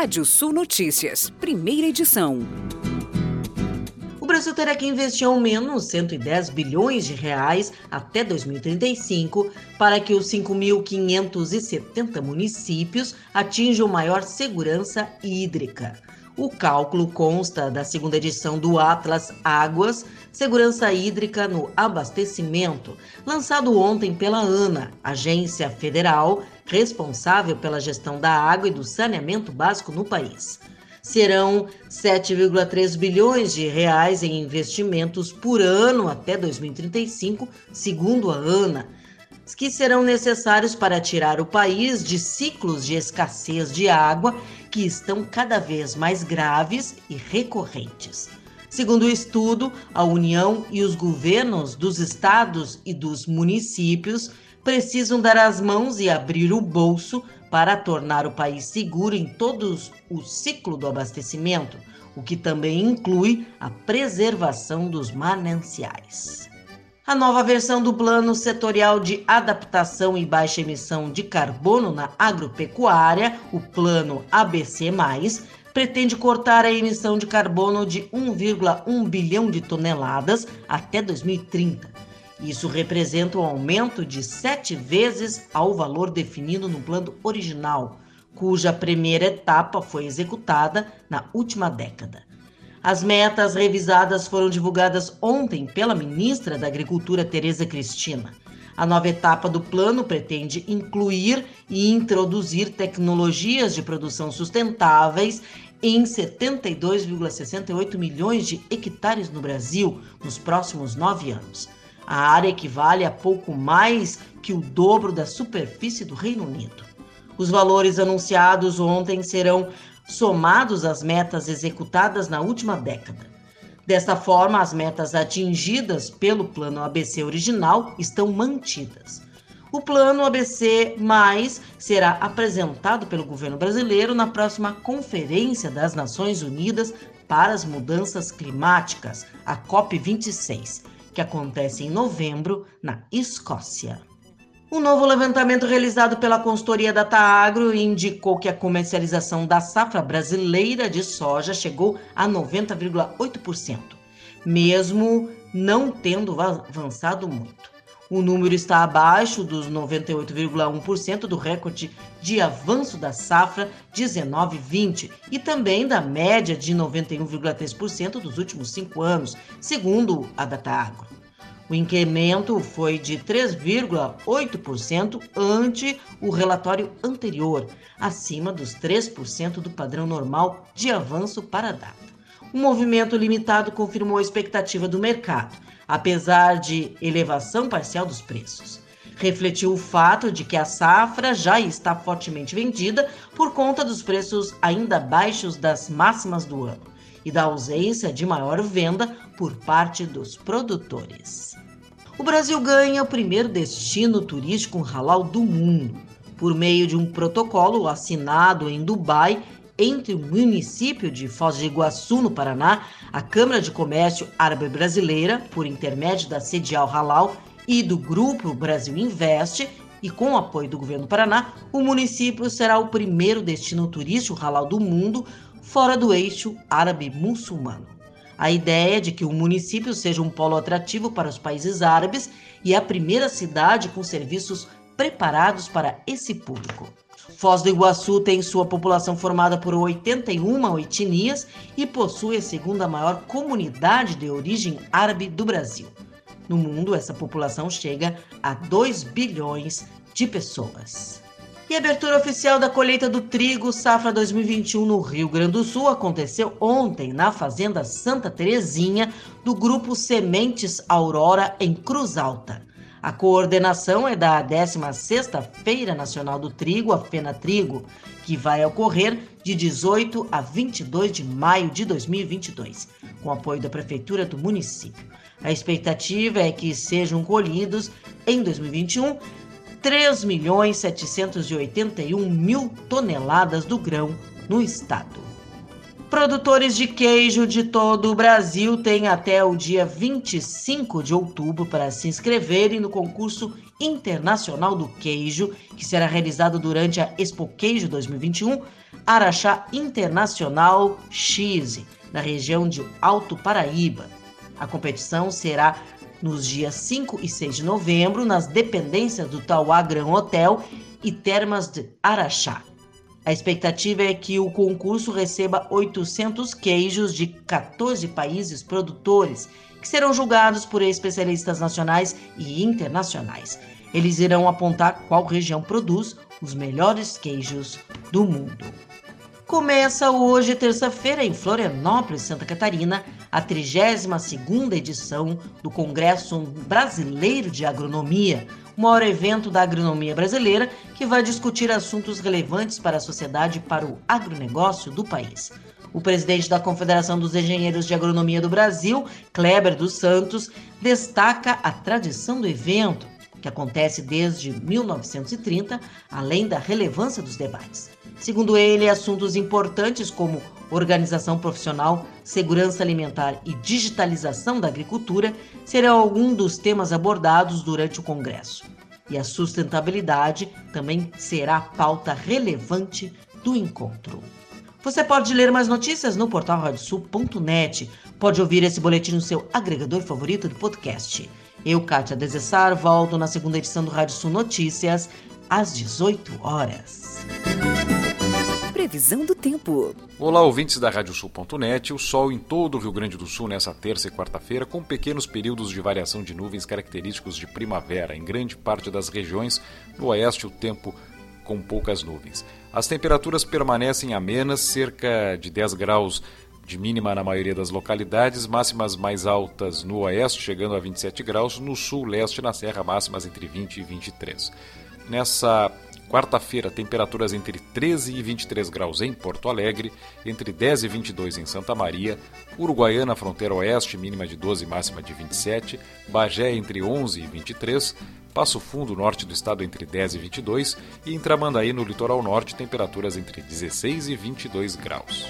Rádio Sul Notícias, primeira edição. O Brasil terá que investir ao menos 110 bilhões de reais até 2035 para que os 5.570 municípios atinjam maior segurança hídrica. O cálculo consta da segunda edição do Atlas Águas, Segurança Hídrica no Abastecimento, lançado ontem pela ANA, agência federal responsável pela gestão da água e do saneamento básico no país. Serão 7,3 bilhões de reais em investimentos por ano até 2035, segundo a ANA, que serão necessários para tirar o país de ciclos de escassez de água que estão cada vez mais graves e recorrentes. Segundo o estudo, a União e os governos dos estados e dos municípios precisam dar as mãos e abrir o bolso para tornar o país seguro em todo o ciclo do abastecimento, o que também inclui a preservação dos mananciais. A nova versão do Plano Setorial de Adaptação e Baixa Emissão de Carbono na Agropecuária, o Plano ABC, pretende cortar a emissão de carbono de 1,1 bilhão de toneladas até 2030. Isso representa um aumento de sete vezes ao valor definido no plano original, cuja primeira etapa foi executada na última década. As metas revisadas foram divulgadas ontem pela ministra da Agricultura, Tereza Cristina. A nova etapa do plano pretende incluir e introduzir tecnologias de produção sustentáveis em 72,68 milhões de hectares no Brasil nos próximos nove anos. A área equivale a pouco mais que o dobro da superfície do Reino Unido. Os valores anunciados ontem serão somados às metas executadas na última década. Desta forma, as metas atingidas pelo Plano ABC original estão mantidas. O Plano ABC mais será apresentado pelo governo brasileiro na próxima Conferência das Nações Unidas para as Mudanças Climáticas, a COP26, que acontece em novembro na Escócia. Um novo levantamento realizado pela consultoria Data Agro indicou que a comercialização da safra brasileira de soja chegou a 90,8%, mesmo não tendo avançado muito. O número está abaixo dos 98,1% do recorde de avanço da safra 19-20 e também da média de 91,3% dos últimos cinco anos, segundo a Data Agro. O incremento foi de 3,8% ante o relatório anterior, acima dos 3% do padrão normal de avanço para a data. O movimento limitado confirmou a expectativa do mercado, apesar de elevação parcial dos preços. Refletiu o fato de que a safra já está fortemente vendida por conta dos preços ainda baixos das máximas do ano e da ausência de maior venda por parte dos produtores. O Brasil ganha o primeiro destino turístico halal do mundo, por meio de um protocolo assinado em Dubai entre o município de Foz do Iguaçu, no Paraná, a Câmara de Comércio Árabe Brasileira, por intermédio da Sedial Halal e do Grupo Brasil Investe, e com o apoio do governo do Paraná, o município será o primeiro destino turístico halal do mundo fora do eixo árabe-muçulmano. A ideia é de que o município seja um polo atrativo para os países árabes e a primeira cidade com serviços preparados para esse público. Foz do Iguaçu tem sua população formada por 81 etnias e possui a segunda maior comunidade de origem árabe do Brasil. No mundo, essa população chega a 2 bilhões de pessoas. E a abertura oficial da colheita do trigo safra 2021 no Rio Grande do Sul aconteceu ontem na Fazenda Santa Terezinha, do grupo Sementes Aurora, em Cruz Alta. A coordenação é da 16ª Feira Nacional do Trigo, a Fena Trigo, que vai ocorrer de 18 a 22 de maio de 2022, com apoio da Prefeitura do município. A expectativa é que sejam colhidos em 2021 3 milhões 781 mil toneladas do grão no estado. Produtores de queijo de todo o Brasil têm até o dia 25 de outubro para se inscreverem no concurso internacional do queijo, que será realizado durante a Expo Queijo 2021, Araxá Internacional X, na região de Alto Paraíba. A competição será nos dias 5 e 6 de novembro, nas dependências do Tauá Gran Hotel e Termas de Araxá. A expectativa é que o concurso receba 800 queijos de 14 países produtores, que serão julgados por especialistas nacionais e internacionais. Eles irão apontar qual região produz os melhores queijos do mundo. Começa hoje, terça-feira, em Florianópolis, Santa Catarina, a 32ª edição do Congresso Brasileiro de Agronomia, o maior evento da agronomia brasileira que vai discutir assuntos relevantes para a sociedade e para o agronegócio do país. O presidente da Confederação dos Engenheiros de Agronomia do Brasil, Kleber dos Santos, destaca a tradição do evento, que acontece desde 1930, além da relevância dos debates. Segundo ele, assuntos importantes como organização profissional, segurança alimentar e digitalização da agricultura serão alguns dos temas abordados durante o Congresso. E a sustentabilidade também será pauta relevante do encontro. Você pode ler mais notícias no portal radiosul.net. Pode ouvir esse boletim no seu agregador favorito de podcast. Eu, Kátia Desessar, volto na segunda edição do Rádio Sul Notícias, às 18 horas. Previsão do tempo. Olá, ouvintes da Radiosul.net. O sol em todo o Rio Grande do Sul nessa terça e quarta-feira, com pequenos períodos de variação de nuvens característicos de primavera. Em grande parte das regiões, no oeste, o tempo com poucas nuvens. As temperaturas permanecem amenas, cerca de 10 graus de mínima na maioria das localidades, máximas mais altas no oeste, chegando a 27 graus, no sul, leste e na serra, máximas entre 20 e 23. Nessa Quarta-feira, temperaturas entre 13 e 23 graus em Porto Alegre, entre 10 e 22 em Santa Maria, Uruguaiana, fronteira oeste, mínima de 12 máxima de 27, Bagé entre 11 e 23, Passo Fundo, norte do estado, entre 10 e 22, e em Tramandaí, no litoral norte, temperaturas entre 16 e 22 graus.